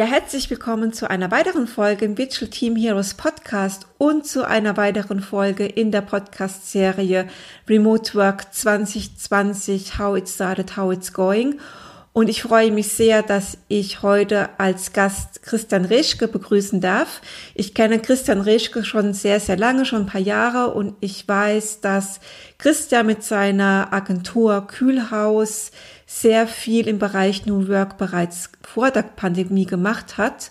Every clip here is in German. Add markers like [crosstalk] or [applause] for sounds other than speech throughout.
Ja, herzlich willkommen zu einer weiteren Folge im Virtual Team Heroes Podcast und zu einer weiteren Folge in der Podcast-Serie Remote Work 2020, How It Started, How It's Going. Und ich freue mich sehr, dass ich heute als Gast Christian Reschke begrüßen darf. Ich kenne Christian Reschke schon sehr, sehr lange, schon ein paar Jahre und ich weiß, dass Christian mit seiner Agentur Kühlhaus sehr viel im Bereich New Work bereits vor der Pandemie gemacht hat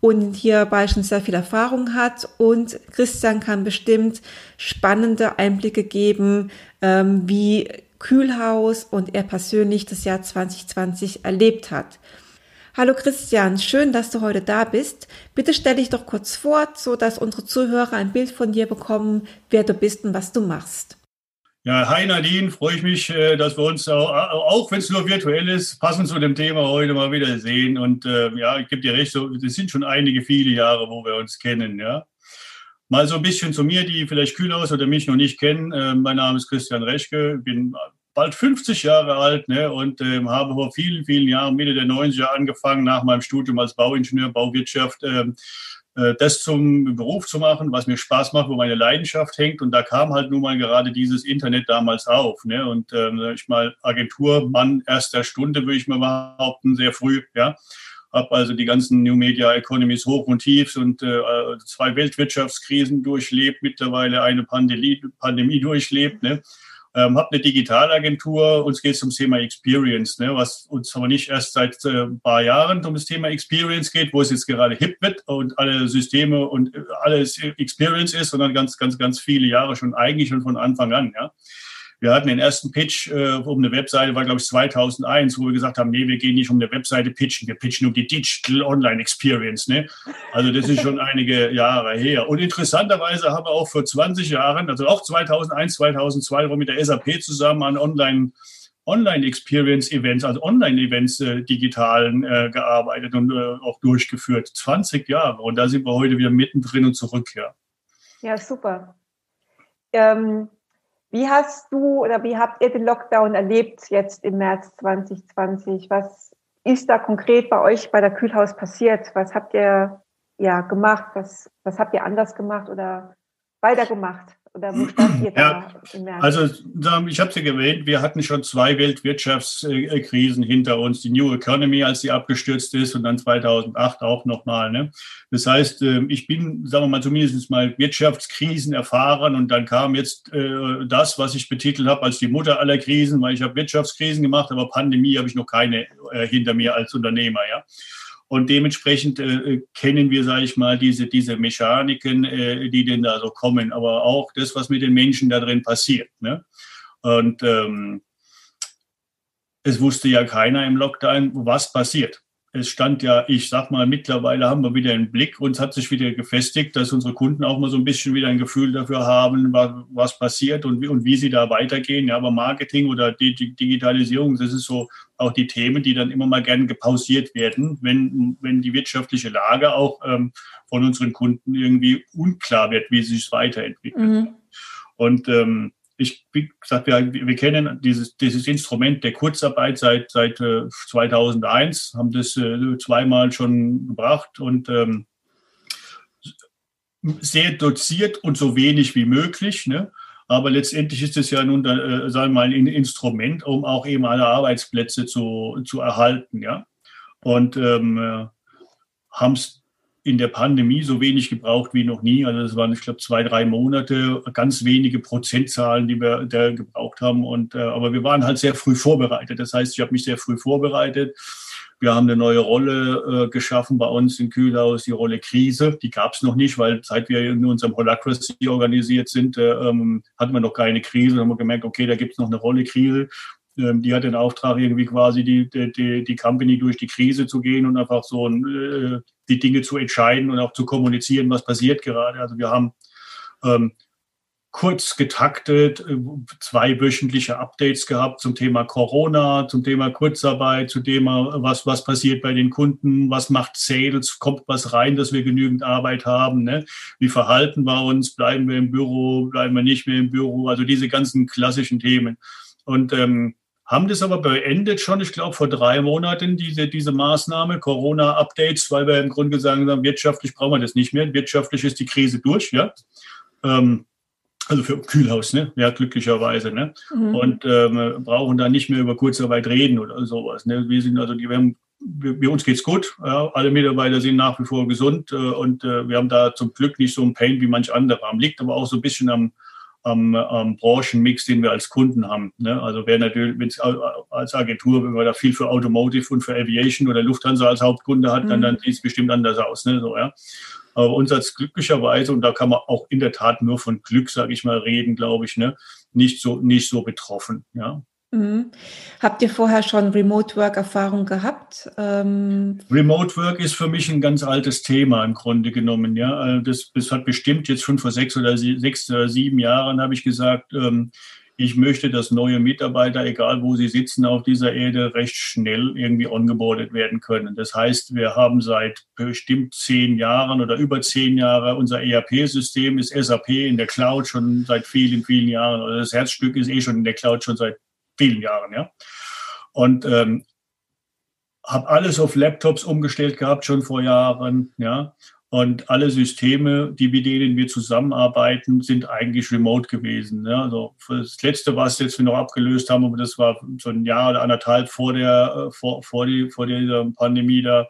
und hierbei schon sehr viel Erfahrung hat. Und Christian kann bestimmt spannende Einblicke geben, ähm, wie Kühlhaus und er persönlich das Jahr 2020 erlebt hat. Hallo Christian, schön, dass du heute da bist. Bitte stell dich doch kurz vor, so dass unsere Zuhörer ein Bild von dir bekommen, wer du bist und was du machst. Ja, hi Nadine, freue ich mich, äh, dass wir uns, auch, wenn es nur virtuell ist, passend zu dem Thema heute mal wieder sehen. Und äh, ja, ich gebe dir recht, so, sind schon einige, viele Jahre, wo wir uns kennen. Ja. Mal so ein bisschen zu mir, die vielleicht Kühlhaus oder mich noch nicht kennen. Äh, mein Name ist Christian Reschke, bin bald 50 Jahre alt ne, und äh, habe vor vielen, vielen Jahren, Mitte der 90er angefangen, nach meinem Studium als Bauingenieur, Bauwirtschaft, äh, äh, das zum Beruf zu machen, was mir Spaß macht, wo meine Leidenschaft hängt. Und da kam halt nun mal gerade dieses Internet damals auf. Ne? Und ähm, ich mal Agenturmann erster Stunde, würde ich mal behaupten, sehr früh, ja. Habe also die ganzen New Media Economies hoch und tiefs und äh, zwei Weltwirtschaftskrisen durchlebt, mittlerweile eine Pandemie, Pandemie durchlebt. Ne? Ähm, habe eine Digitalagentur, uns geht es ums Thema Experience, ne, was uns aber nicht erst seit äh, ein paar Jahren um das Thema Experience geht, wo es jetzt gerade hip wird und alle Systeme und äh, alles Experience ist, sondern ganz, ganz, ganz viele Jahre schon eigentlich schon von Anfang an. Ja. Wir hatten den ersten Pitch äh, um eine Webseite, war glaube ich 2001, wo wir gesagt haben, nee, wir gehen nicht um eine Webseite pitchen, wir pitchen um die Digital Online Experience. Ne? Also das ist schon einige Jahre her. Und interessanterweise haben wir auch vor 20 Jahren, also auch 2001, 2002, mit der SAP zusammen an Online Online-Experience-Events, also Online-Events äh, digitalen äh, gearbeitet und äh, auch durchgeführt. 20 Jahre. Und da sind wir heute wieder mittendrin und zurück, ja. Ja, super. Ähm, wie hast du oder wie habt ihr den Lockdown erlebt jetzt im März 2020? Was ist da konkret bei euch bei der Kühlhaus passiert? Was habt ihr ja gemacht? Was, was habt ihr anders gemacht oder weitergemacht? Oder wo stand ihr da im März? Also ich habe es ja erwähnt, wir hatten schon zwei Weltwirtschaftskrisen hinter uns. Die New Economy, als sie abgestürzt ist und dann 2008 auch nochmal. Ne? Das heißt, ähm, ich bin, sagen wir mal, zumindest mal Wirtschaftskrisen erfahren und dann kam jetzt äh, das, was ich betitelt habe als die Mutter aller Krisen, weil ich habe Wirtschaftskrisen gemacht, aber Pandemie habe ich noch keine äh, hinter mir als Unternehmer. Ja. Und dementsprechend äh, kennen wir, sage ich mal, diese, diese Mechaniken, äh, die denn da so kommen, aber auch das, was mit den Menschen da drin passiert. Ne? Und ähm, es wusste ja keiner im Lockdown, was passiert es stand ja, ich sag mal, mittlerweile haben wir wieder einen Blick und es hat sich wieder gefestigt, dass unsere Kunden auch mal so ein bisschen wieder ein Gefühl dafür haben, was, was passiert und wie, und wie sie da weitergehen. Ja, aber Marketing oder Digitalisierung, das ist so auch die Themen, die dann immer mal gern gepausiert werden, wenn, wenn die wirtschaftliche Lage auch ähm, von unseren Kunden irgendwie unklar wird, wie sie sich weiterentwickelt. Mhm. Und ähm, ich, wie gesagt, wir, wir kennen dieses, dieses Instrument der Kurzarbeit seit, seit äh, 2001, haben das äh, zweimal schon gebracht und ähm, sehr doziert und so wenig wie möglich. Ne? Aber letztendlich ist es ja nun, äh, sagen wir mal, ein Instrument, um auch eben alle Arbeitsplätze zu, zu erhalten. Ja? Und ähm, äh, haben es in der Pandemie so wenig gebraucht wie noch nie. Also es waren, ich glaube, zwei, drei Monate, ganz wenige Prozentzahlen, die wir da gebraucht haben. Und, äh, aber wir waren halt sehr früh vorbereitet. Das heißt, ich habe mich sehr früh vorbereitet. Wir haben eine neue Rolle äh, geschaffen bei uns in Kühlhaus, die Rolle Krise. Die gab es noch nicht, weil seit wir in unserem Holacracy organisiert sind, äh, ähm, hatten wir noch keine Krise. Dann haben wir gemerkt, okay, da gibt es noch eine Rolle Krise. Ähm, die hat den Auftrag, irgendwie quasi die, die, die Company durch die Krise zu gehen und einfach so äh, die Dinge zu entscheiden und auch zu kommunizieren, was passiert gerade. Also wir haben ähm, kurz getaktet, äh, zwei wöchentliche Updates gehabt zum Thema Corona, zum Thema Kurzarbeit, zum Thema, was, was passiert bei den Kunden, was macht Sales, kommt was rein, dass wir genügend Arbeit haben, ne? wie verhalten wir uns, bleiben wir im Büro, bleiben wir nicht mehr im Büro, also diese ganzen klassischen Themen. Und ähm, haben das aber beendet schon, ich glaube, vor drei Monaten, diese, diese Maßnahme, Corona-Updates, weil wir im Grunde gesagt haben, wirtschaftlich brauchen wir das nicht mehr. Wirtschaftlich ist die Krise durch, ja. Ähm, also für Kühlhaus, ne? Ja, glücklicherweise, ne? Mhm. Und ähm, brauchen da nicht mehr über Kurzarbeit reden oder sowas. Ne? Wir sind also, die, wir haben, wir, uns geht's gut. Ja? Alle Mitarbeiter sind nach wie vor gesund äh, und äh, wir haben da zum Glück nicht so ein Pain wie manch andere haben. Liegt aber auch so ein bisschen am, am, am Branchenmix, den wir als Kunden haben. Ne? Also wer natürlich, wenn es als Agentur, wenn man da viel für Automotive und für Aviation oder Lufthansa als Hauptkunde hat, mhm. dann, dann sieht es bestimmt anders aus. Ne? So, ja? Aber uns als glücklicherweise, und da kann man auch in der Tat nur von Glück, sage ich mal, reden, glaube ich, ne, nicht so, nicht so betroffen. Ja. Mhm. Habt ihr vorher schon Remote Work Erfahrung gehabt? Ähm Remote Work ist für mich ein ganz altes Thema im Grunde genommen. Ja, also das, das hat bestimmt jetzt fünf oder sechs oder sechs oder sieben Jahren habe ich gesagt, ähm, ich möchte, dass neue Mitarbeiter, egal wo sie sitzen auf dieser Erde, recht schnell irgendwie ongeboardet werden können. Das heißt, wir haben seit bestimmt zehn Jahren oder über zehn Jahre unser ERP-System ist SAP in der Cloud schon seit vielen, vielen Jahren. Oder das Herzstück ist eh schon in der Cloud schon seit vielen Jahren, ja. Und ähm, habe alles auf Laptops umgestellt gehabt schon vor Jahren, ja. Und alle Systeme, die mit denen wir zusammenarbeiten, sind eigentlich remote gewesen. Ja, also das letzte, was jetzt wir noch abgelöst haben, aber das war so ein Jahr oder anderthalb vor der, äh, vor, vor, die, vor dieser Pandemie da,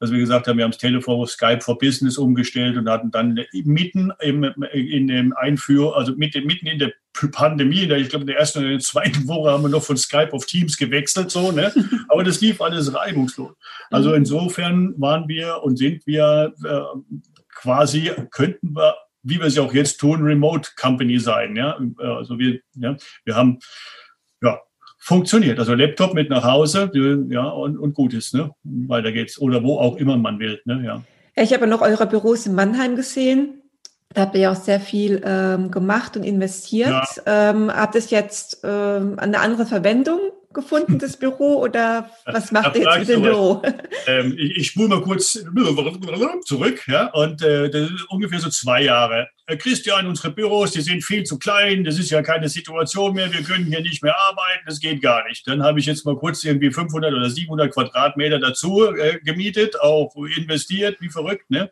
dass wir gesagt haben, wir haben das Telefon auf Skype for Business umgestellt und hatten dann mitten im, in dem Einführ, also mitten in der Pandemie, ich glaube in der ersten oder in der zweiten Woche haben wir noch von Skype auf Teams gewechselt, so, ne? [laughs] Aber das lief alles reibungslos. Also mhm. insofern waren wir und sind wir äh, quasi, könnten wir, wie wir es ja auch jetzt tun, Remote Company sein, ja? Also wir, ja, wir haben, ja, funktioniert. Also Laptop mit nach Hause, ja, und, und gut ist, ne? Weiter geht's. Oder wo auch immer man will, ne? Ja. Ja, ich habe noch eure Büros in Mannheim gesehen. Da habt ihr ja auch sehr viel ähm, gemacht und investiert. Ja. Ähm, habt es jetzt ähm, eine andere Verwendung gefunden, das Büro, oder [laughs] was macht ihr jetzt mit dem Büro? [laughs] Ähm, ich, ich spule mal kurz [laughs] zurück, ja, und äh, das ist ungefähr so zwei Jahre. Äh, Christian, unsere Büros, die sind viel zu klein, das ist ja keine Situation mehr, wir können hier nicht mehr arbeiten, das geht gar nicht. Dann habe ich jetzt mal kurz irgendwie 500 oder 700 Quadratmeter dazu äh, gemietet, auch investiert, wie verrückt, ne?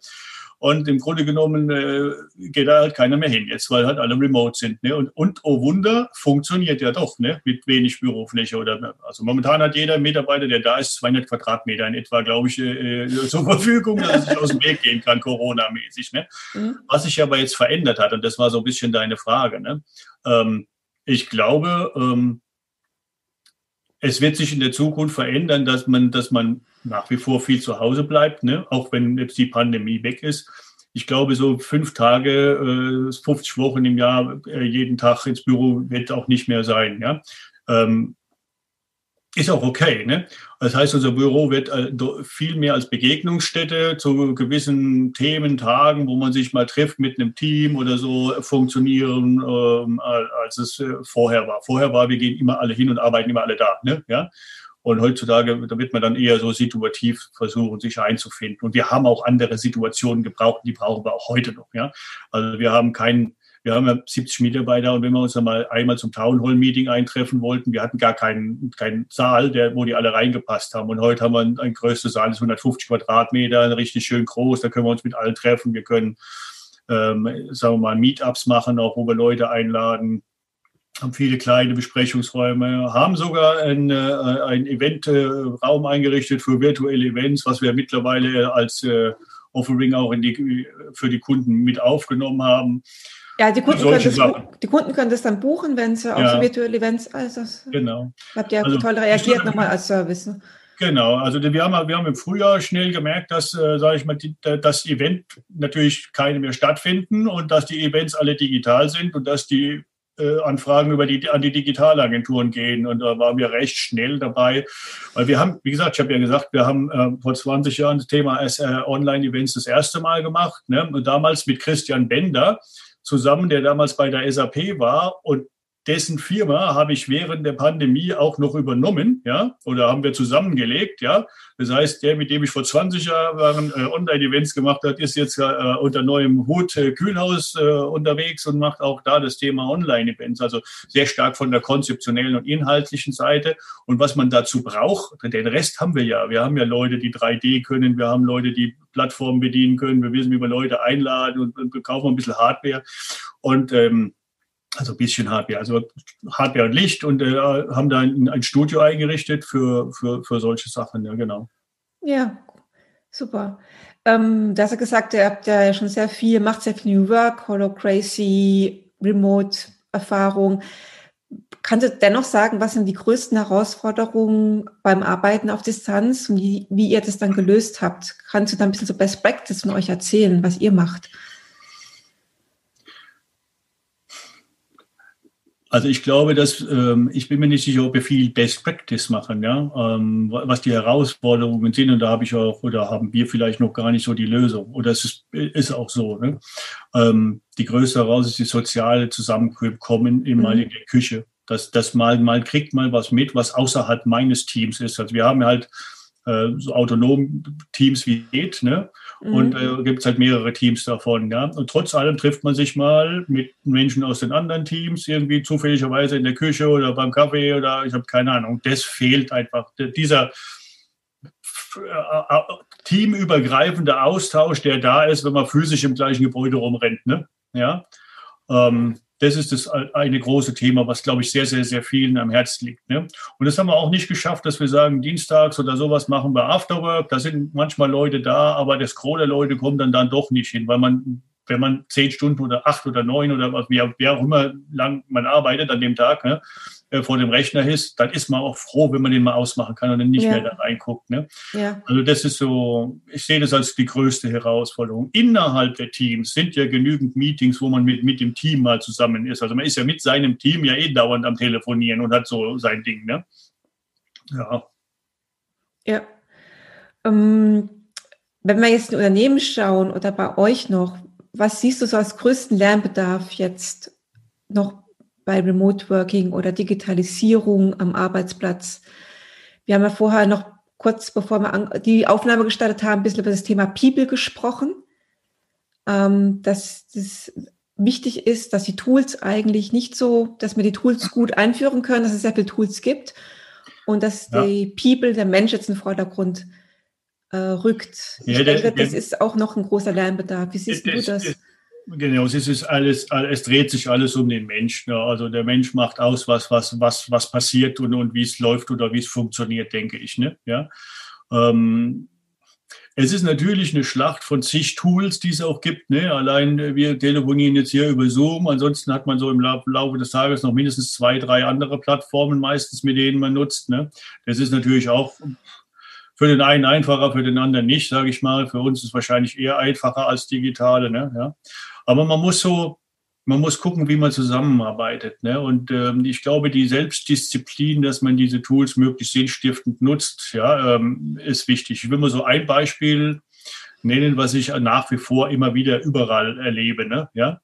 Und im Grunde genommen äh, geht da halt keiner mehr hin jetzt, weil halt alle remote sind. Ne? Und, und oh Wunder, funktioniert ja doch ne? mit wenig Bürofläche. Oder, also momentan hat jeder Mitarbeiter, der da ist, 200 Quadratmeter in etwa, glaube ich, äh, äh, zur Verfügung, dass er sich aus dem Weg gehen kann, Corona-mäßig. Ne? Mhm. Was sich aber jetzt verändert hat, und das war so ein bisschen deine Frage, ne? Ähm, ich glaube, ähm, es wird sich in der Zukunft verändern, dass man, dass man nach wie vor viel zu Hause bleibt, ne? auch wenn jetzt die Pandemie weg ist. Ich glaube, so fünf Tage, äh, 50 Wochen im Jahr, äh, jeden Tag ins Büro wird auch nicht mehr sein. Ja? Ähm, ist auch okay. Ne? Das heißt, unser Büro wird äh, viel mehr als Begegnungsstätte zu gewissen Themen, Tagen, wo man sich mal trifft mit einem Team oder so, funktionieren, ähm, als es äh, vorher war. Vorher war, wir gehen immer alle hin und arbeiten immer alle da. Ne? Ja? Und heutzutage, da wird man dann eher so situativ versuchen, sich einzufinden. Und wir haben auch andere Situationen gebraucht, die brauchen wir auch heute noch. Ja? Also wir haben keinen wir haben ja 70 Mitarbeiter und wenn wir uns dann mal einmal zum Town Hall Meeting eintreffen wollten, wir hatten gar keinen, keinen Saal, der, wo die alle reingepasst haben. Und heute haben wir ein, ein größter Saal, das ist 150 Quadratmeter, richtig schön groß, da können wir uns mit allen treffen. Wir können, ähm, sagen wir mal, Meetups machen, auch wo wir Leute einladen haben viele kleine Besprechungsräume, haben sogar ein, äh, Eventraum eingerichtet für virtuelle Events, was wir mittlerweile als äh, Offering auch die, für die Kunden mit aufgenommen haben. Ja, die Kunden, können das, die Kunden können das dann buchen, wenn sie ja. auch so virtuelle Events. Also, genau. Habt ihr also, toll reagiert nochmal als Service. Ne? Genau, also wir haben, wir haben im Frühjahr schnell gemerkt, dass, äh, sage ich mal, die, das Event natürlich keine mehr stattfinden und dass die Events alle digital sind und dass die äh, Anfragen über die, an die Digitalagenturen gehen. Und da waren wir recht schnell dabei. Weil wir haben, wie gesagt, ich habe ja gesagt, wir haben äh, vor 20 Jahren das Thema äh, Online-Events das erste Mal gemacht. Ne? Und damals mit Christian Bender zusammen, der damals bei der SAP war. Und dessen Firma habe ich während der Pandemie auch noch übernommen, ja, oder haben wir zusammengelegt, ja. Das heißt, der, mit dem ich vor 20 Jahren äh, Online-Events gemacht habe, ist jetzt äh, unter neuem Hut äh, Kühlhaus äh, unterwegs und macht auch da das Thema Online-Events, also sehr stark von der konzeptionellen und inhaltlichen Seite. Und was man dazu braucht, den Rest haben wir ja. Wir haben ja Leute, die 3D können, wir haben Leute, die Plattformen bedienen können, wir wissen, wie wir Leute einladen und, und kaufen ein bisschen Hardware. Und ähm, also ein bisschen Hardware, also Hardware und Licht und äh, haben da ein, ein, Studio eingerichtet für, für, für solche Sachen, ja, genau. Ja, super. Ähm, da hast du gesagt, ihr habt ja schon sehr viel, macht sehr viel New Work, Holocracy, Remote-Erfahrung. Kannst du dennoch sagen, was sind die größten Herausforderungen beim Arbeiten auf Distanz und wie, wie ihr das dann gelöst habt? Kannst du da ein bisschen so Best Practice von euch erzählen, was ihr macht? Also ich glaube, dass ähm, ich bin mir nicht sicher, ob wir viel Best Practice machen, ja, ähm, was die Herausforderungen sind. Und da habe ich auch oder haben wir vielleicht noch gar nicht so die Lösung. Oder es ist, ist auch so. Ne? Ähm, die größte Herausforderung ist die soziale Zusammenkommen in, mhm. in der Küche. Dass das mal mal kriegt mal was mit, was außerhalb meines Teams ist. Also wir haben halt äh, so autonom Teams wie geht, ne? Und mhm. äh, gibt es halt mehrere Teams davon, ja. Und trotz allem trifft man sich mal mit Menschen aus den anderen Teams, irgendwie zufälligerweise in der Küche oder beim Kaffee oder ich habe keine Ahnung. Das fehlt einfach. Dieser äh, teamübergreifende Austausch, der da ist, wenn man physisch im gleichen Gebäude rumrennt, ne? Ja. Ähm, das ist das eine große Thema, was, glaube ich, sehr, sehr, sehr vielen am Herzen liegt. Ne? Und das haben wir auch nicht geschafft, dass wir sagen, dienstags oder sowas machen wir Afterwork. Da sind manchmal Leute da, aber der Leute kommt dann, dann doch nicht hin, weil man, wenn man zehn Stunden oder acht oder neun oder wie, wie auch immer lang man arbeitet an dem Tag, ne, äh, vor dem Rechner ist, dann ist man auch froh, wenn man den mal ausmachen kann und dann nicht ja. mehr da reinguckt. Ne? Ja. Also das ist so, ich sehe das als die größte Herausforderung. Innerhalb der Teams sind ja genügend Meetings, wo man mit, mit dem Team mal zusammen ist. Also man ist ja mit seinem Team ja eh dauernd am Telefonieren und hat so sein Ding. Ne? Ja. Ja. Ähm, wenn wir jetzt in Unternehmen schauen oder bei euch noch, was siehst du so als größten Lernbedarf jetzt noch bei Remote Working oder Digitalisierung am Arbeitsplatz. Wir haben ja vorher noch kurz bevor wir die Aufnahme gestartet haben, ein bisschen über das Thema People gesprochen, ähm, dass das wichtig ist, dass die Tools eigentlich nicht so, dass wir die Tools gut einführen können, dass es sehr viele Tools gibt und dass ja. die People, der Mensch jetzt in den Vordergrund äh, rückt. Ich ja, denke, das, das, ist auch noch ein großer Lernbedarf. Wie siehst das, du das? Genau, es ist alles, es dreht sich alles um den Menschen. Also der Mensch macht aus, was, was, was, was passiert und, und wie es läuft oder wie es funktioniert, denke ich. Ne? Ja. Ähm, es ist natürlich eine Schlacht von zig Tools, die es auch gibt. Ne? Allein äh, wir telefonieren jetzt hier über Zoom. Ansonsten hat man so im Laufe des Tages noch mindestens zwei, drei andere Plattformen meistens, mit denen man nutzt. Ne? Das ist natürlich auch für den einen einfacher, für den anderen nicht, sage ich mal. Für uns ist es wahrscheinlich eher einfacher als digitale. Ne? Ja. Aber man muss so, man muss gucken, wie man zusammenarbeitet. Ne? Und ähm, ich glaube, die Selbstdisziplin, dass man diese Tools möglichst sinnstiftend nutzt, ja, ähm, ist wichtig. Ich will mal so ein Beispiel nennen, was ich nach wie vor immer wieder überall erlebe. Ne? Ja?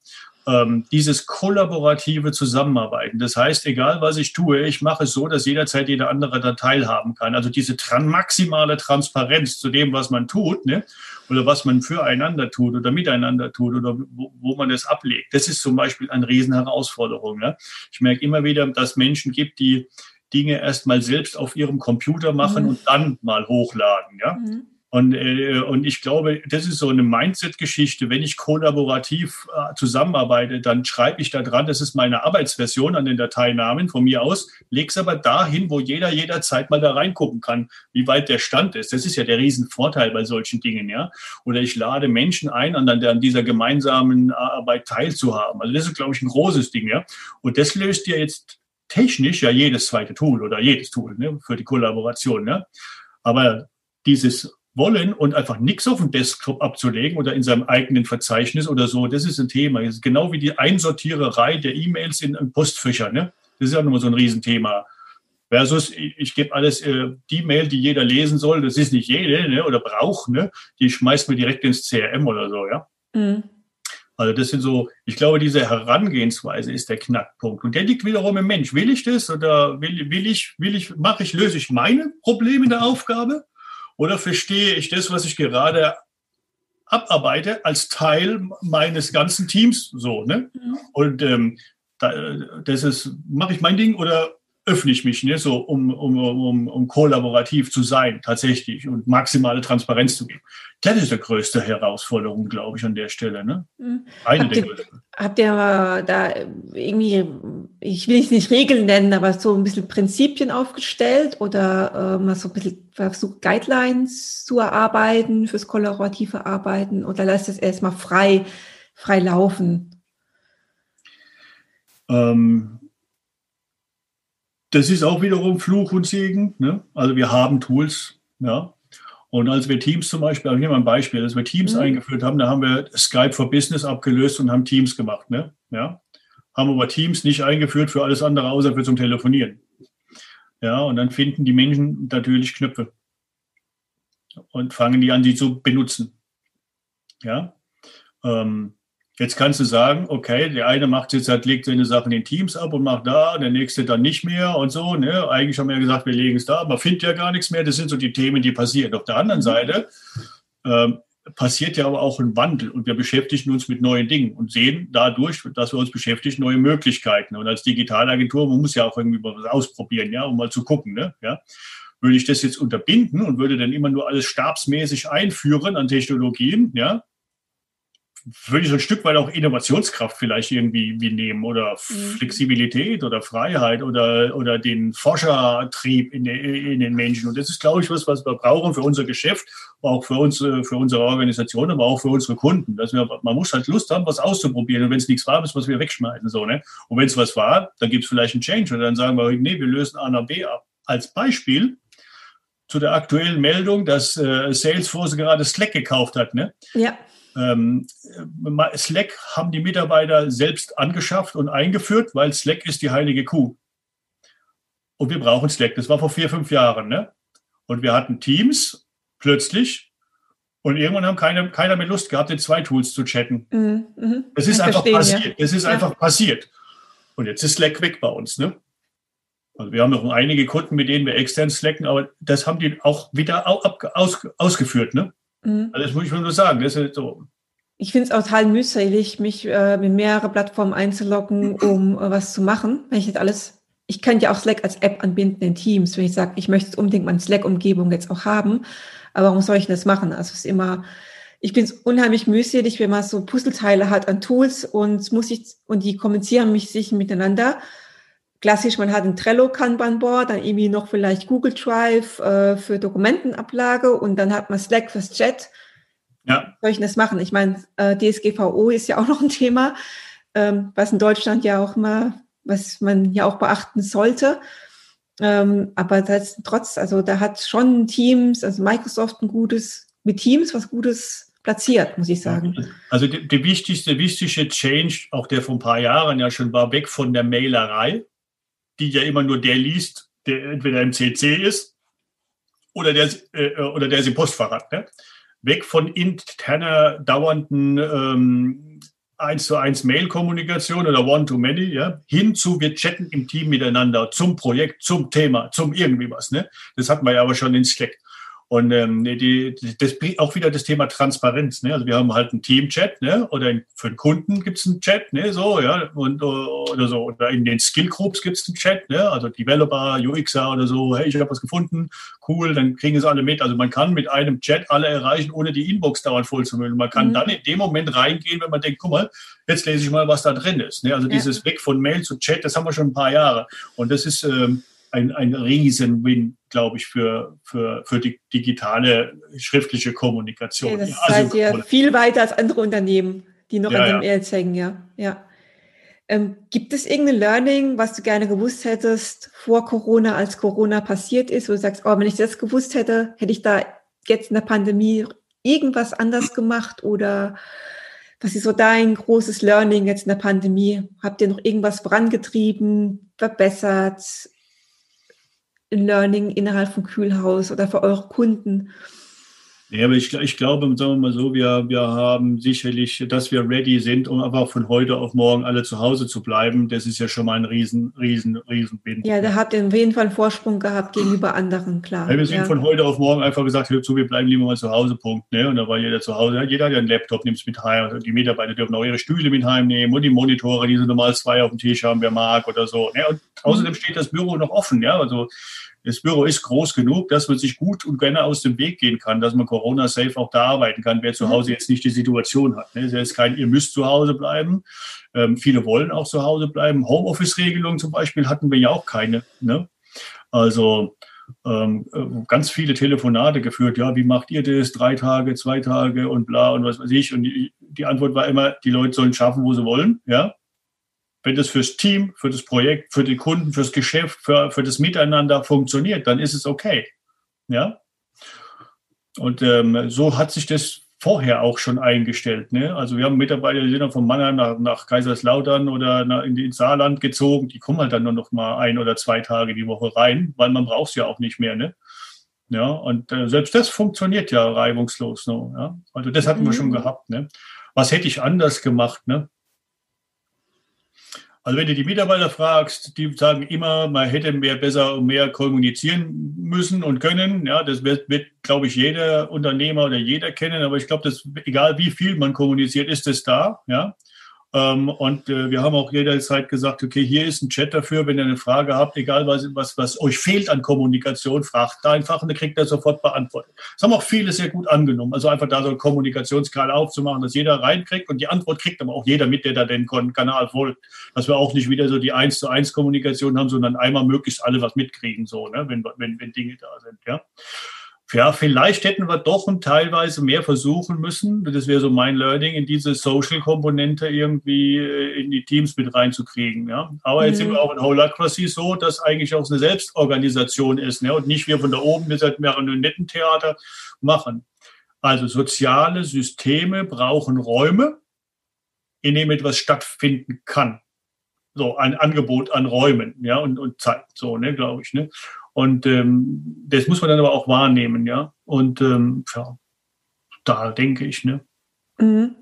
Ähm, dieses kollaborative Zusammenarbeiten. Das heißt, egal was ich tue, ich mache es so, dass jederzeit jeder andere da teilhaben kann. Also diese tran maximale Transparenz zu dem, was man tut, ne? oder was man füreinander tut oder miteinander tut oder wo, wo man das ablegt. Das ist zum Beispiel eine Riesenherausforderung. Ne? Ich merke immer wieder, dass Menschen gibt, die Dinge erst mal selbst auf ihrem Computer machen mhm. und dann mal hochladen. Ja? Mhm. Und, äh, und ich glaube, das ist so eine Mindset-Geschichte. Wenn ich kollaborativ äh, zusammenarbeite, dann schreibe ich da dran, das ist meine Arbeitsversion an den Dateinamen von mir aus, lege es aber dahin, wo jeder jederzeit mal da reingucken kann, wie weit der Stand ist. Das ist ja der Riesenvorteil bei solchen Dingen, ja. Oder ich lade Menschen ein, an, an dieser gemeinsamen Arbeit teilzuhaben. Also das ist, glaube ich, ein großes Ding, ja. Und das löst ja jetzt technisch ja jedes zweite Tool oder jedes Tool ne, für die Kollaboration, ne. Aber dieses wollen und einfach nichts auf dem Desktop abzulegen oder in seinem eigenen Verzeichnis oder so, das ist ein Thema. Das ist genau wie die Einsortiererei der E-Mails in Postfächer. Ne? Das ist ja nochmal so ein Riesenthema. Versus, ich, gebe alles, äh, die Mail, die jeder lesen soll, das ist nicht jede ne, oder braucht, ne, die schmeißt mir direkt ins CRM oder so, ja. Mhm. Also das sind so, ich glaube, diese Herangehensweise ist der Knackpunkt. Und der liegt wiederum im Mensch. Will ich das oder will, will ich, will ich, mache ich, löse ich meine Probleme in der Aufgabe? Oder verstehe ich das, was ich gerade abarbeite, als Teil meines ganzen Teams so, ne? Mhm. Und ähm, da, das ist, mache ich mein Ding oder öffne ich mich, ne, so um, um, um, um kollaborativ zu sein, tatsächlich und maximale Transparenz zu geben. Das ist die größte Herausforderung, glaube ich, an der Stelle. Ne? Mhm. Eine habt der ihr. Habt ihr da irgendwie, ich will es nicht Regeln nennen, aber so ein bisschen Prinzipien aufgestellt oder äh, mal so ein bisschen versucht, Guidelines zu erarbeiten fürs kollaborative Arbeiten oder lasst es erstmal frei, frei laufen? Ähm, das ist auch wiederum Fluch und Segen. Ne? Also wir haben Tools, ja. Und als wir Teams zum Beispiel, nehme mal ein Beispiel, als wir Teams mhm. eingeführt haben, da haben wir Skype for Business abgelöst und haben Teams gemacht, ne? Ja. Haben aber Teams nicht eingeführt für alles andere, außer für zum Telefonieren. Ja, und dann finden die Menschen natürlich Knöpfe und fangen die an, die zu benutzen. Ja. Ähm, Jetzt kannst du sagen, okay, der eine macht jetzt halt, legt seine Sachen in Teams ab und macht da, der nächste dann nicht mehr und so. Ne? Eigentlich haben wir ja gesagt, wir legen es da, man findet ja gar nichts mehr. Das sind so die Themen, die passieren. Auf der anderen Seite ähm, passiert ja aber auch ein Wandel und wir beschäftigen uns mit neuen Dingen und sehen dadurch, dass wir uns beschäftigen, neue Möglichkeiten. Und als Digitalagentur, man muss ja auch irgendwie was ausprobieren, ja, um mal zu gucken, ne? ja. Würde ich das jetzt unterbinden und würde dann immer nur alles stabsmäßig einführen an Technologien, ja, würde ich so ein Stück weit auch Innovationskraft vielleicht irgendwie wie nehmen oder mhm. Flexibilität oder Freiheit oder, oder den Forschertrieb in, in den Menschen. Und das ist, glaube ich, was, was wir brauchen für unser Geschäft, auch für, uns, für unsere Organisation, aber auch für unsere Kunden. Dass wir, man muss halt Lust haben, was auszuprobieren. Und wenn es nichts war, müssen wir es wieder wegschneiden. So, ne? Und wenn es was war, dann gibt es vielleicht einen Change. Und dann sagen wir, nee, wir lösen A nach B ab. Als Beispiel zu der aktuellen Meldung, dass äh, Salesforce gerade Slack gekauft hat. Ne? Ja. Ähm, Slack haben die Mitarbeiter selbst angeschafft und eingeführt, weil Slack ist die heilige Kuh. Und wir brauchen Slack. Das war vor vier, fünf Jahren. Ne? Und wir hatten Teams plötzlich und irgendwann haben keine, keiner mehr Lust gehabt, in zwei Tools zu chatten. Mhm. mhm. Es ist einfach passiert. Ja. Es ist ja. einfach passiert. Und jetzt ist Slack weg bei uns. Ne? Also wir haben noch einige Kunden, mit denen wir extern slacken, aber das haben die auch wieder aus, ausgeführt. Ne? Mhm. Also das muss ich nur sagen. Das ist so. Ich finde es auch total mühselig, mich äh, mit mehreren Plattformen einzuloggen, um äh, was zu machen. Wenn ich jetzt alles, ich könnte ja auch Slack als App anbinden in Teams, wenn ich sage, ich möchte unbedingt meine Slack-Umgebung jetzt auch haben. Aber warum soll ich das machen? Also es ist immer, ich bin unheimlich mühselig, wenn man so Puzzleteile hat an Tools und muss ich, und die kommunizieren mich sich miteinander. Klassisch, man hat ein Trello Kanban-Board, dann irgendwie noch vielleicht Google Drive äh, für Dokumentenablage und dann hat man Slack fürs Chat. Ja. Soll ich das machen? Ich meine, äh, DSGVO ist ja auch noch ein Thema, ähm, was in Deutschland ja auch mal, was man ja auch beachten sollte. Ähm, aber das trotz, also da hat schon Teams, also Microsoft ein gutes, mit Teams was Gutes platziert, muss ich sagen. Also der wichtigste, wichtigste Change, auch der vor ein paar Jahren ja schon war, weg von der Mailerei die ja immer nur der liest, der entweder im CC ist oder der, äh, oder der sie Postfach hat. Ne? Weg von interner, dauernden ähm, 1 zu 1 Mail-Kommunikation oder One-to-Many, ja, hin zu wir chatten im Team miteinander zum Projekt, zum Thema, zum irgendwie was. Ne? Das hatten wir ja aber schon in Slack. Und ähm, die, das auch wieder das Thema Transparenz. Ne? Also wir haben halt einen Team-Chat, ne? oder für den Kunden gibt es einen Chat, ne? so, ja, und, oder so. Oder in den Skill-Groups gibt es einen Chat, ne? also Developer, UXer oder so, hey, ich habe was gefunden, cool, dann kriegen es alle mit. Also man kann mit einem Chat alle erreichen, ohne die Inbox dauernd voll zu müllen. Man kann mhm. dann in dem Moment reingehen, wenn man denkt, guck mal, jetzt lese ich mal, was da drin ist. Ne? Also ja. dieses Weg von Mail zu Chat, das haben wir schon ein paar Jahre. Und das ist... Ähm, ein, ein Riesen-Win, glaube ich, für, für, für die digitale schriftliche Kommunikation. Okay, das also, seid ihr viel weiter als andere Unternehmen, die noch ja, an dem ja. Mails hängen, ja. ja. Ähm, gibt es irgendein Learning, was du gerne gewusst hättest vor Corona, als Corona passiert ist, wo du sagst, oh, wenn ich das gewusst hätte, hätte ich da jetzt in der Pandemie irgendwas anders gemacht oder was ist so dein großes Learning jetzt in der Pandemie? Habt ihr noch irgendwas vorangetrieben, verbessert? Learning innerhalb von Kühlhaus oder für eure Kunden? Ja, aber ich, ich glaube, sagen wir mal so, wir, wir haben sicherlich, dass wir ready sind, um einfach von heute auf morgen alle zu Hause zu bleiben. Das ist ja schon mal ein riesen, riesen, riesen Wind. Ja, da habt ihr auf jeden Fall einen Vorsprung gehabt gegenüber anderen, klar. Ja, wir sind ja. von heute auf morgen einfach gesagt, hör zu, wir bleiben lieber mal zu Hause, Punkt. Ne? Und da war jeder zu Hause. Jeder hat ja einen Laptop, nimmt es mit heim. Also die Mitarbeiter dürfen auch ihre Stühle mit heimnehmen und die Monitore, die sie normal zwei auf dem Tisch haben, wer mag oder so. Ne? Und außerdem steht das Büro noch offen. Ja, also das Büro ist groß genug, dass man sich gut und gerne aus dem Weg gehen kann, dass man Corona-safe auch da arbeiten kann, wer zu mhm. Hause jetzt nicht die Situation hat. Ne? Es ist kein, ihr müsst zu Hause bleiben. Ähm, viele wollen auch zu Hause bleiben. Homeoffice-Regelungen zum Beispiel hatten wir ja auch keine. Ne? Also ähm, äh, ganz viele Telefonate geführt. Ja, wie macht ihr das? Drei Tage, zwei Tage und bla und was weiß ich. Und die, die Antwort war immer, die Leute sollen schaffen, wo sie wollen. Ja, wenn das fürs Team, für das Projekt, für die Kunden, fürs Geschäft, für, für das Miteinander funktioniert, dann ist es okay. Ja. Und ähm, so hat sich das vorher auch schon eingestellt. Ne? Also wir haben Mitarbeiter, die sind dann von Mannheim nach, nach Kaiserslautern oder nach, in den Saarland gezogen. Die kommen halt dann nur noch mal ein oder zwei Tage die Woche rein, weil man braucht es ja auch nicht mehr. Ne? Ja, und äh, selbst das funktioniert ja reibungslos. Ne? Ja? Also das hatten mhm. wir schon mhm. gehabt. Ne? Was hätte ich anders gemacht? Ne? Also wenn du die Mitarbeiter fragst, die sagen immer, man hätte mehr besser und mehr kommunizieren müssen und können. Ja, das wird, wird glaube ich, jeder Unternehmer oder jeder kennen. Aber ich glaube, dass egal wie viel man kommuniziert, ist es da. Ja, ähm, und äh, wir haben auch jederzeit gesagt, okay, hier ist ein Chat dafür, wenn ihr eine Frage habt, egal was, was, was euch fehlt an Kommunikation, fragt da einfach und ihr kriegt das sofort beantwortet. Das haben auch viele sehr gut angenommen. Also einfach da so einen Kommunikationskanal aufzumachen, dass jeder reinkriegt und die Antwort kriegt aber auch jeder mit, der da den Kanal folgt. Dass wir auch nicht wieder so die eins zu eins Kommunikation haben, sondern einmal möglichst alle was mitkriegen, so, ne, wenn, wenn, wenn Dinge da sind, ja ja, vielleicht hätten wir doch und teilweise mehr versuchen müssen, das wäre so mein Learning, in diese Social-Komponente irgendwie äh, in die Teams mit reinzukriegen. Ja. Aber jetzt mhm. sind wir auch in Holacracy so, dass eigentlich auch eine Selbstorganisation ist ne? und nicht wir von da oben, wir sind mehr ein netten Theater machen. Also soziale Systeme brauchen Räume, in denen etwas stattfinden kann. So ein Angebot an Räumen, ja, und, und Zeit, so, ne, glaube ich. Ne? Und ähm, das muss man dann aber auch wahrnehmen, ja. Und ähm, ja, da denke ich, ne. Mhm.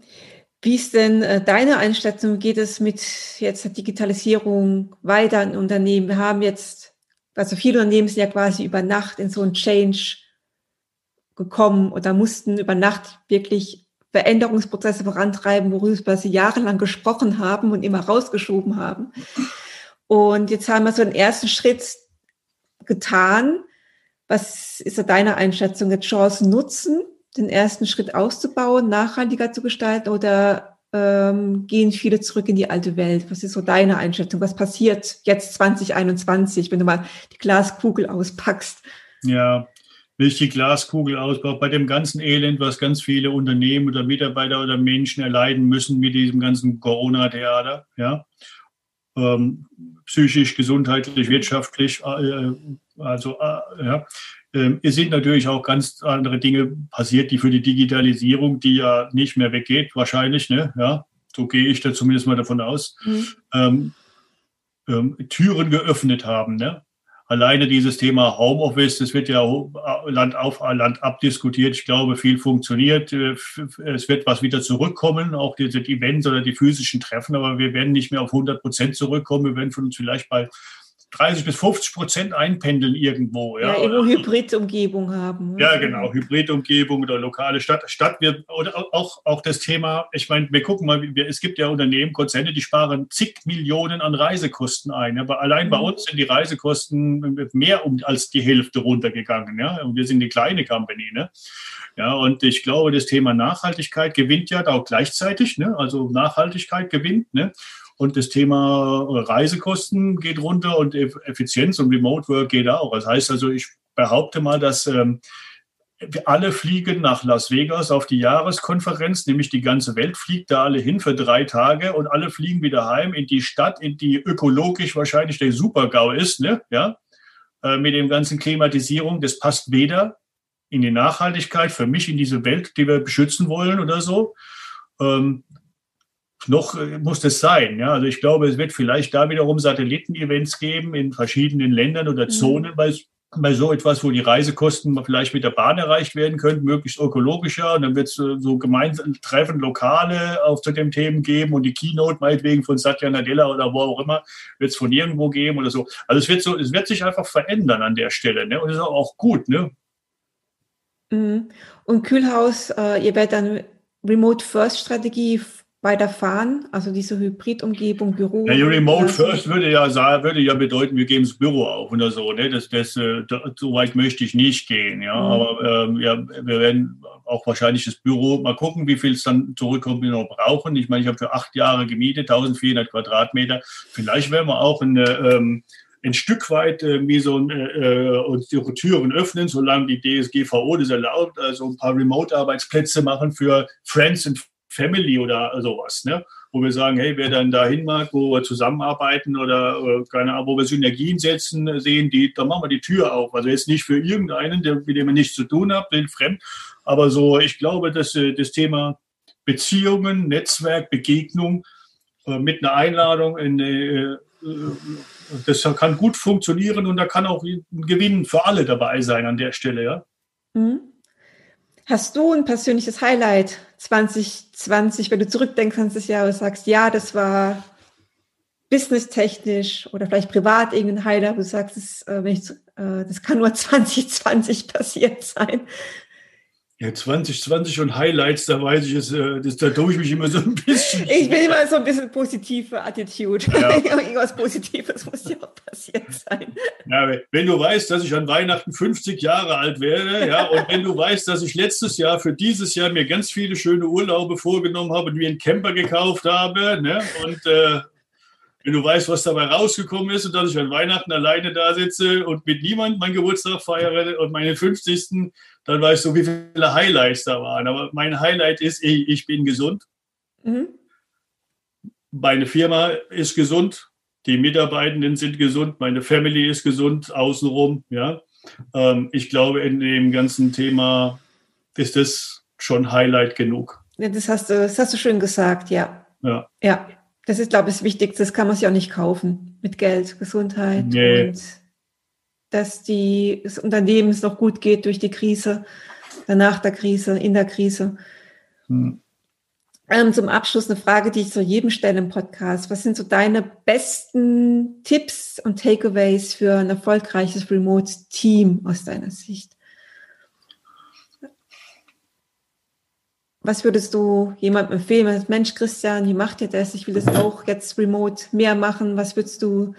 Wie ist denn äh, deine Einschätzung? Geht es mit jetzt der Digitalisierung weiter in Unternehmen? Wir haben jetzt, also viele Unternehmen sind ja quasi über Nacht in so ein Change gekommen oder mussten über Nacht wirklich Veränderungsprozesse vorantreiben, worüber sie jahrelang gesprochen haben und immer rausgeschoben haben. Und jetzt haben wir so einen ersten Schritt getan? Was ist deine Einschätzung? Jetzt Chancen nutzen, den ersten Schritt auszubauen, nachhaltiger zu gestalten oder ähm, gehen viele zurück in die alte Welt? Was ist so deine Einschätzung? Was passiert jetzt 2021, wenn du mal die Glaskugel auspackst? Ja, wenn ich die Glaskugel ausbaue, bei dem ganzen Elend, was ganz viele Unternehmen oder Mitarbeiter oder Menschen erleiden müssen mit diesem ganzen Corona-Theater, ja, ähm, psychisch, gesundheitlich, wirtschaftlich, äh, also äh, ja. Ähm, es sind natürlich auch ganz andere Dinge passiert, die für die Digitalisierung, die ja nicht mehr weggeht, wahrscheinlich, ne? Ja, so gehe ich da zumindest mal davon aus, mhm. ähm, ähm, Türen geöffnet haben. Ne? Alleine dieses Thema Homeoffice, das wird ja Land auf, Land ab diskutiert. Ich glaube, viel funktioniert. Äh, es wird was wieder zurückkommen, auch diese Events oder die physischen Treffen, aber wir werden nicht mehr auf 100 Prozent zurückkommen. Wir werden von uns vielleicht bei 30 bis 50 Prozent einpendeln irgendwo. Ja, ja irgendwo Hybridumgebung haben. Ja, genau, Hybridumgebung oder lokale Stadt. Stadt wird, oder auch, auch das Thema, ich meine, wir gucken mal, wir, es gibt ja Unternehmen, Konzerne, die sparen zig Millionen an Reisekosten ein. Aber allein mhm. bei uns sind die Reisekosten mehr um, als die Hälfte runtergegangen. Ja? Und wir sind eine kleine Company. Ne? Ja, und ich glaube, das Thema Nachhaltigkeit gewinnt ja auch gleichzeitig. Ne? Also Nachhaltigkeit gewinnt. Ne? Und das Thema Reisekosten geht runter und Effizienz und Remote Work geht auch. Das heißt also, ich behaupte mal, dass ähm, alle fliegen nach Las Vegas auf die Jahreskonferenz, nämlich die ganze Welt fliegt da alle hin für drei Tage und alle fliegen wieder heim in die Stadt, in die ökologisch wahrscheinlich der Supergau ist, ne? ja, äh, mit dem ganzen Klimatisierung. Das passt weder in die Nachhaltigkeit, für mich in diese Welt, die wir beschützen wollen oder so. Ähm, noch äh, muss das sein. Ja? Also ich glaube, es wird vielleicht da wiederum Satelliten-Events geben in verschiedenen Ländern oder mhm. Zonen mhm. bei, bei so etwas, wo die Reisekosten vielleicht mit der Bahn erreicht werden können, möglichst ökologischer. Und dann wird es so gemeinsam Treffen, Lokale auch zu den Themen geben und die Keynote meinetwegen von Satya Nadella oder wo auch immer wird es von irgendwo geben oder so. Also es wird so, es wird sich einfach verändern an der Stelle. Ne? Und das ist auch gut. Ne? Mhm. Und Kühlhaus, äh, ihr werdet dann Remote First Strategie weiterfahren, also diese Hybridumgebung, Büro. Ja, Remote First würde ja, sagen, würde ja bedeuten, wir geben das Büro auf oder so. Ne? Das, das, äh, so weit möchte ich nicht gehen. Ja? Mhm. Aber ähm, ja, wir werden auch wahrscheinlich das Büro mal gucken, wie viel es dann zurückkommt, wir noch brauchen. Ich meine, ich habe für acht Jahre gemietet, 1400 Quadratmeter. Vielleicht werden wir auch eine, ähm, ein Stück weit äh, wie so ein, äh, äh uns die Türen öffnen, solange die DSGVO das erlaubt, also ein paar Remote-Arbeitsplätze machen für Friends and Family oder sowas, ne? wo wir sagen, hey, wer dann dahin mag, wo wir zusammenarbeiten oder, oder keine Ahnung, wo wir Synergien setzen, sehen, die, da machen wir die Tür auf. Also jetzt nicht für irgendeinen, der, mit dem wir nichts zu tun haben, den fremd, aber so, ich glaube, dass äh, das Thema Beziehungen, Netzwerk, Begegnung äh, mit einer Einladung in äh, das kann gut funktionieren und da kann auch ein Gewinn für alle dabei sein an der Stelle, ja. Mhm. Hast du ein persönliches Highlight 2020, wenn du zurückdenkst an das Jahr und sagst, ja, das war businesstechnisch oder vielleicht privat irgendein Highlight, wo du sagst, das, äh, äh, das kann nur [laughs] 2020 passiert sein? Ja, 2020 und Highlights, da weiß ich es, äh, das, da tue ich mich immer so ein bisschen. Ich will immer so ein bisschen positive Attitude. Ja. [laughs] Irgendwas Positives muss ja auch passiert sein. Ja, wenn du weißt, dass ich an Weihnachten 50 Jahre alt werde, ja, und wenn du weißt, dass ich letztes Jahr für dieses Jahr mir ganz viele schöne Urlaube vorgenommen habe und mir einen Camper gekauft habe, ne, und äh, wenn du weißt, was dabei rausgekommen ist und dass ich an Weihnachten alleine da sitze und mit niemandem meinen Geburtstag feiere und meinen 50 dann weißt du, wie viele Highlights da waren. Aber mein Highlight ist, ich, ich bin gesund. Mhm. Meine Firma ist gesund. Die Mitarbeitenden sind gesund. Meine Family ist gesund außenrum. Ja. Ähm, ich glaube, in dem ganzen Thema ist das schon Highlight genug. Das hast du, das hast du schön gesagt, ja. Ja. Ja. Das ist, glaube ich, das Wichtigste. Das kann man sich auch nicht kaufen mit Geld, Gesundheit nee. und dass die, das Unternehmen es noch gut geht durch die Krise, danach der Krise, in der Krise. Hm. Ähm, zum Abschluss eine Frage, die ich zu jedem stelle im Podcast. Was sind so deine besten Tipps und Takeaways für ein erfolgreiches Remote-Team aus deiner Sicht? Was würdest du jemandem empfehlen? Mensch, Christian, wie macht ihr das? Ich will das auch jetzt remote mehr machen. Was würdest du,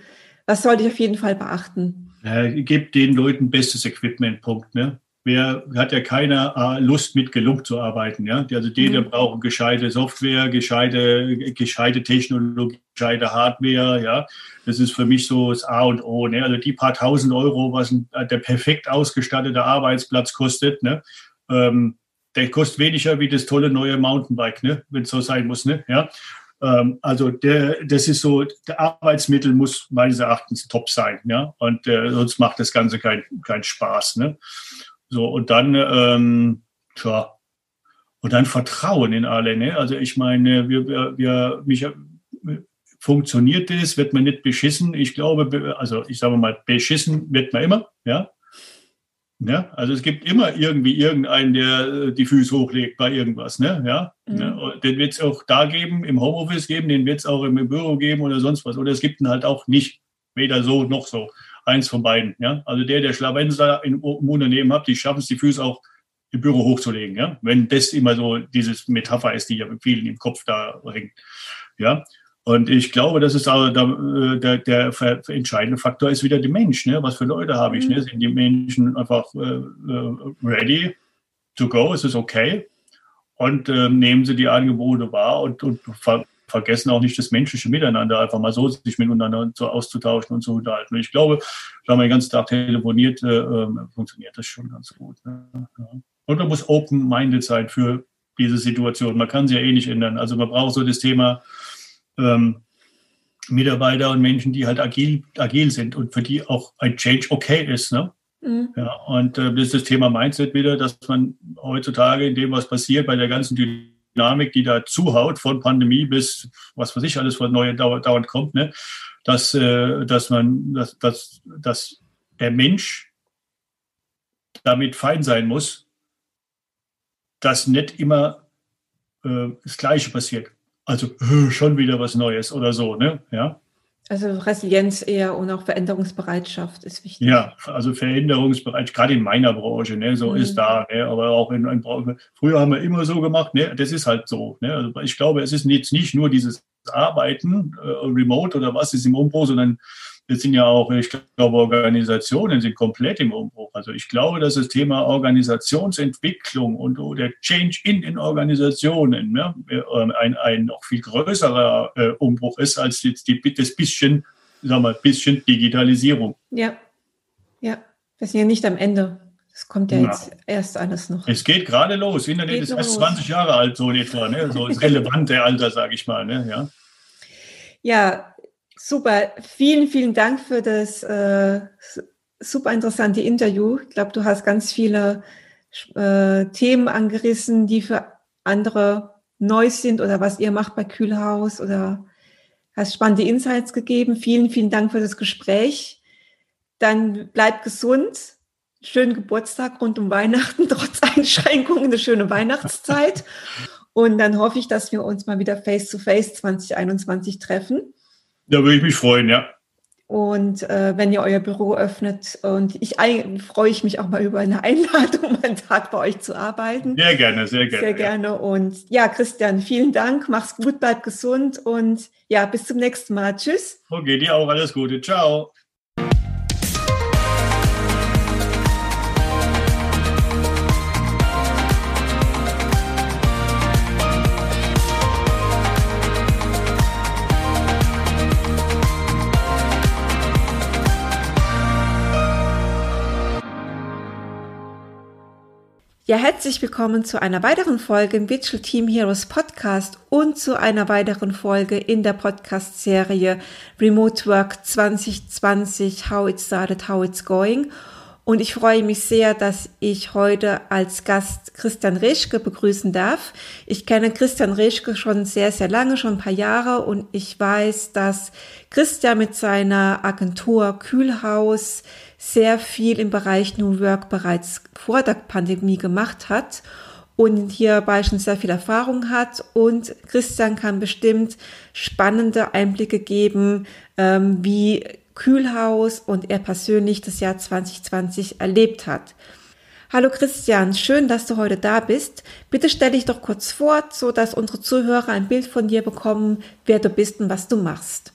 was sollte ich auf jeden Fall beachten? äh, gebt den Leuten bestes Equipment, Punkt. Ne? Wer hat ja keine äh, Lust, mit Gelunk zu arbeiten? Ja? Also die, mhm. brauchen gescheite Software, gescheite, gescheite Technologie, gescheite Hardware. Ja? Das ist für mich so das A und O. Ne? Also die paar tausend Euro, was ein, äh, der perfekt ausgestattete Arbeitsplatz kostet, ne? Ähm, der kostet weniger wie das tolle neue Mountainbike, ne? wenn es so sein muss. Ne? Ja? Ähm, also der, das ist so, der Arbeitsmittel muss meines Erachtens top sein, ja. Und äh, sonst macht das Ganze keinen kein Spaß. Ne? So, und dann, ähm, tja, und dann Vertrauen in alle. Ne? Also ich meine, wir, wir, wir mich, funktioniert das, wird man nicht beschissen. Ich glaube, also ich sage mal, beschissen wird man immer, ja. Ja, also es gibt immer irgendwie irgendeinen, der äh, die Füße hochlegt bei irgendwas. Ne? Ja? Mhm. ja den wird es auch da geben, im Homeoffice geben, den wird es auch im Büro geben oder sonst was. Oder es gibt ihn halt auch nicht, weder so noch so. Eins von beiden. Ja? Also der, der Schlawenzer im Unternehmen hat, die schaffen es, die Füße auch im Büro hochzulegen. Ja? Wenn das immer so dieses Metapher ist, die ja vielen im Kopf da hängt. Ja, und ich glaube, das ist auch der, der, der entscheidende Faktor ist wieder der Mensch. Ne? Was für Leute habe ich? Ne? Mhm. Sind die Menschen einfach äh, äh, ready to go? Ist es okay? Und äh, nehmen sie die Angebote wahr und, und ver vergessen auch nicht das menschliche Miteinander, einfach mal so sich miteinander so auszutauschen und zu unterhalten. Und ich glaube, da haben wir den ganzen Tag telefoniert, äh, ähm, funktioniert das schon ganz gut. Ne? Ja. Und man muss open-minded sein für diese Situation. Man kann sie ja eh nicht ändern. Also man braucht so das Thema, ähm, Mitarbeiter und Menschen, die halt agil, agil sind und für die auch ein Change okay ist. Ne? Mhm. Ja, und äh, das ist das Thema Mindset wieder, dass man heutzutage in dem, was passiert, bei der ganzen Dynamik, die da zuhaut, von Pandemie bis was weiß ich alles, was neu dauernd kommt, ne, dass, äh, dass man, dass, dass, dass der Mensch damit fein sein muss, dass nicht immer äh, das Gleiche passiert. Also äh, schon wieder was Neues oder so, ne? Ja. Also Resilienz eher und auch Veränderungsbereitschaft ist wichtig. Ja, also Veränderungsbereitschaft, gerade in meiner Branche, ne, so mhm. ist da, ne, aber auch in, in Früher haben wir immer so gemacht, ne, das ist halt so. Ne, also ich glaube, es ist jetzt nicht nur dieses Arbeiten, äh, Remote oder was ist im Umbruch, sondern wir sind ja auch, ich glaube, Organisationen sind komplett im Umbruch. Also ich glaube, dass das Thema Organisationsentwicklung und der Change in den Organisationen ja, ähm, ein, ein noch viel größerer äh, Umbruch ist als jetzt die, das bisschen, sagen wir, bisschen Digitalisierung. Ja, ja, wir sind ja nicht am Ende. Es kommt ja, ja, jetzt erst alles noch. Es geht gerade los. Internet geht ist erst 20 Jahre alt, so etwa, ne? So das relevante Alter, sage ich mal. Ne? Ja. ja, Super, vielen, vielen Dank für das äh, super interessante Interview. Ich glaube, du hast ganz viele äh, Themen angerissen, die für andere neu sind oder was ihr macht bei Kühlhaus oder hast spannende Insights gegeben. Vielen, vielen Dank für das Gespräch. Dann bleibt gesund. Schönen Geburtstag rund um Weihnachten, [laughs] trotz Einschränkungen, eine schöne Weihnachtszeit. [laughs] Und dann hoffe ich, dass wir uns mal wieder face to face 2021 treffen. Da würde ich mich freuen, ja. Und äh, wenn ihr euer Büro öffnet und ich freue ich mich auch mal über eine [laughs] Einladung, einen Tag bei euch zu arbeiten. Sehr gerne, sehr gerne. Sehr gerne. Ja. Und ja, Christian, vielen Dank. Mach's gut, bleib gesund und ja, bis zum nächsten Mal. Tschüss. Okay, dir auch alles Gute. Ciao. Ja, herzlich willkommen zu einer weiteren Folge im Digital Team Heroes Podcast und zu einer weiteren Folge in der Podcast-Serie Remote Work 2020, How It Started, How It's Going. Und ich freue mich sehr, dass ich heute als Gast Christian Reschke begrüßen darf. Ich kenne Christian Reschke schon sehr, sehr lange, schon ein paar Jahre und ich weiß, dass Christian mit seiner Agentur Kühlhaus sehr viel im Bereich New Work bereits vor der Pandemie gemacht hat und hierbei schon sehr viel Erfahrung hat. Und Christian kann bestimmt spannende Einblicke geben, ähm, wie Kühlhaus und er persönlich das Jahr 2020 erlebt hat. Hallo Christian, schön, dass du heute da bist. Bitte stell dich doch kurz vor, so dass unsere Zuhörer ein Bild von dir bekommen, wer du bist und was du machst.